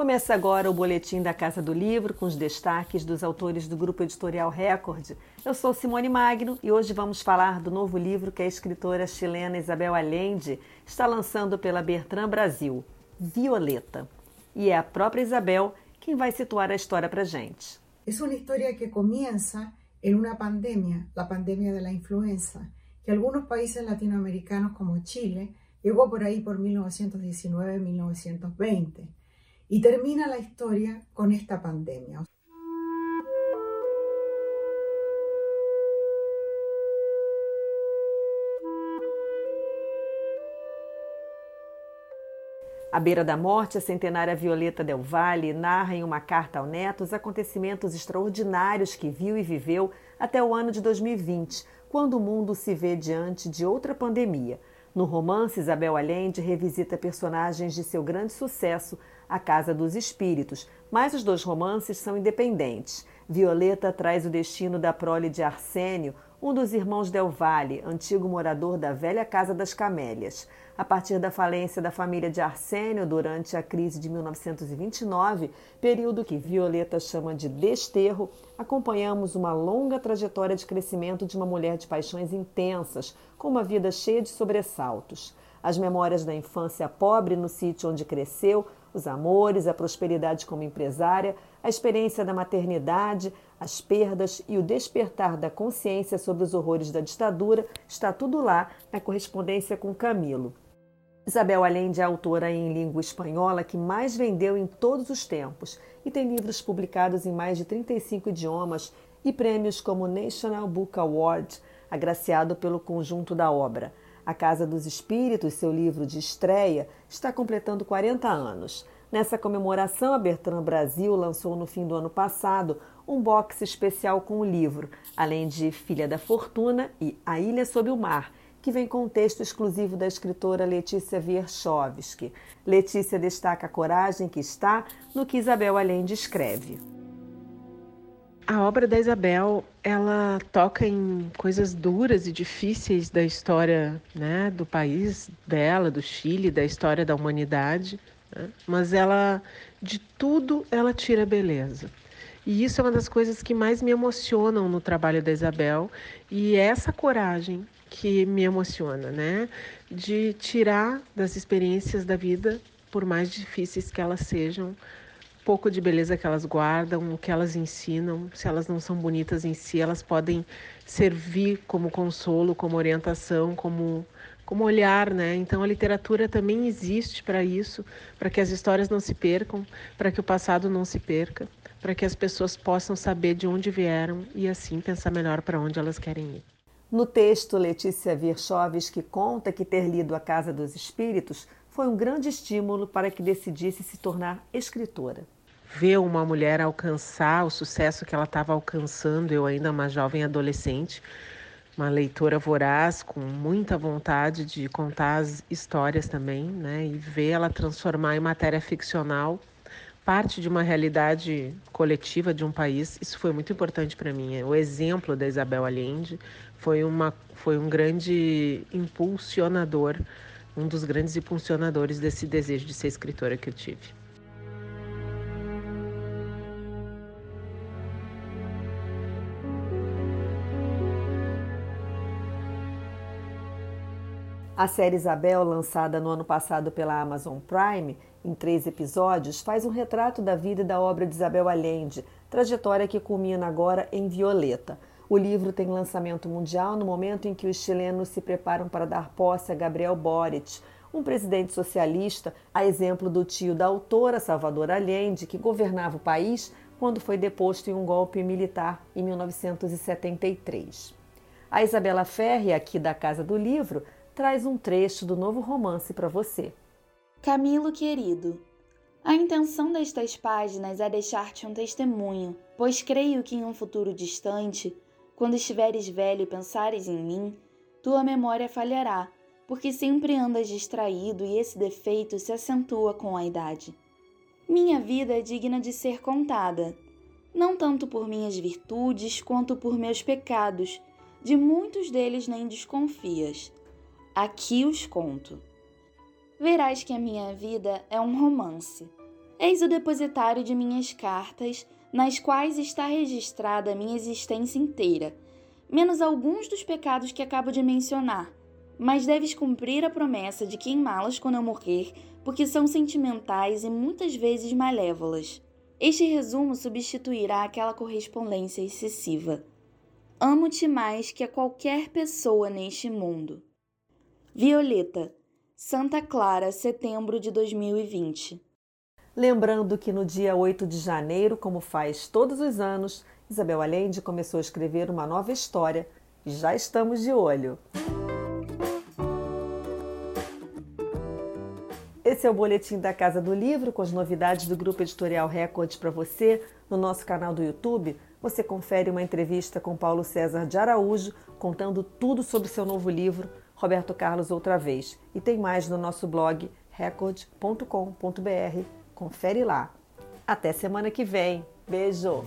Começa agora o boletim da Casa do Livro com os destaques dos autores do grupo editorial Record. Eu sou Simone Magno e hoje vamos falar do novo livro que a escritora chilena Isabel Allende está lançando pela Bertrand Brasil, Violeta. E é a própria Isabel quem vai situar a história para gente. É uma história que começa em uma pandemia, a pandemia da influenza, que alguns países latinoamericanos como Chile chegou por aí por 1919-1920 y termina la historia con esta pandemia. À beira da morte, a centenária Violeta Del Valle narra em uma carta ao neto os acontecimentos extraordinários que viu e viveu até o ano de 2020, quando o mundo se vê diante de outra pandemia. No romance, Isabel Allende revisita personagens de seu grande sucesso, A Casa dos Espíritos, mas os dois romances são independentes. Violeta traz o destino da prole de Arsênio, um dos irmãos Del Valle, antigo morador da velha Casa das Camélias. A partir da falência da família de Arsênio durante a crise de 1929, período que Violeta chama de desterro, acompanhamos uma longa trajetória de crescimento de uma mulher de paixões intensas, com uma vida cheia de sobressaltos. As memórias da infância pobre no sítio onde cresceu, os amores, a prosperidade como empresária, a experiência da maternidade, as perdas e o despertar da consciência sobre os horrores da ditadura, está tudo lá na correspondência com Camilo. Isabel Allende é a autora em língua espanhola que mais vendeu em todos os tempos e tem livros publicados em mais de 35 idiomas e prêmios como National Book Award, agraciado pelo conjunto da obra. A Casa dos Espíritos, seu livro de estreia, está completando 40 anos. Nessa comemoração, a Bertrand Brasil lançou no fim do ano passado um box especial com o livro, além de Filha da Fortuna e A Ilha sob o Mar, que vem com um texto exclusivo da escritora Letícia Wierchowski. Letícia destaca a coragem que está no que Isabel Allende escreve. A obra da Isabel, ela toca em coisas duras e difíceis da história né, do país dela, do Chile, da história da humanidade, né? mas ela, de tudo, ela tira beleza. E isso é uma das coisas que mais me emocionam no trabalho da Isabel, e é essa coragem que me emociona, né? De tirar das experiências da vida, por mais difíceis que elas sejam, pouco de beleza que elas guardam, o que elas ensinam. Se elas não são bonitas em si, elas podem servir como consolo, como orientação, como como olhar, né? Então a literatura também existe para isso, para que as histórias não se percam, para que o passado não se perca, para que as pessoas possam saber de onde vieram e assim pensar melhor para onde elas querem ir. No texto, Letícia Virchoves, conta que ter lido A Casa dos Espíritos foi um grande estímulo para que decidisse se tornar escritora. Ver uma mulher alcançar o sucesso que ela estava alcançando, eu ainda uma jovem adolescente, uma leitora voraz, com muita vontade de contar as histórias também, né? E ver ela transformar em matéria ficcional parte de uma realidade coletiva de um país, isso foi muito importante para mim. O exemplo da Isabel Allende foi, uma, foi um grande impulsionador, um dos grandes impulsionadores desse desejo de ser escritora que eu tive. A série Isabel, lançada no ano passado pela Amazon Prime, em três episódios, faz um retrato da vida e da obra de Isabel Allende, trajetória que culmina agora em Violeta. O livro tem lançamento mundial no momento em que os chilenos se preparam para dar posse a Gabriel Boric, um presidente socialista, a exemplo do tio da autora Salvador Allende, que governava o país quando foi deposto em um golpe militar em 1973. A Isabela Ferri, aqui da Casa do Livro, traz um trecho do novo romance para você. Camilo querido, a intenção destas páginas é deixar-te um testemunho, pois creio que em um futuro distante, quando estiveres velho e pensares em mim, tua memória falhará, porque sempre andas distraído e esse defeito se acentua com a idade. Minha vida é digna de ser contada, não tanto por minhas virtudes quanto por meus pecados, de muitos deles nem desconfias. Aqui os conto. Verás que a minha vida é um romance. Eis o depositário de minhas cartas, nas quais está registrada a minha existência inteira, menos alguns dos pecados que acabo de mencionar. Mas deves cumprir a promessa de queimá-las quando eu morrer, porque são sentimentais e muitas vezes malévolas. Este resumo substituirá aquela correspondência excessiva. Amo-te mais que a qualquer pessoa neste mundo. Violeta, Santa Clara, setembro de 2020. Lembrando que no dia 8 de janeiro, como faz todos os anos, Isabel Allende começou a escrever uma nova história e já estamos de olho. Esse é o boletim da Casa do Livro com as novidades do Grupo Editorial Record para você. No nosso canal do YouTube, você confere uma entrevista com Paulo César de Araújo, contando tudo sobre seu novo livro, Roberto Carlos Outra Vez. E tem mais no nosso blog record.com.br. Confere lá. Até semana que vem. Beijo!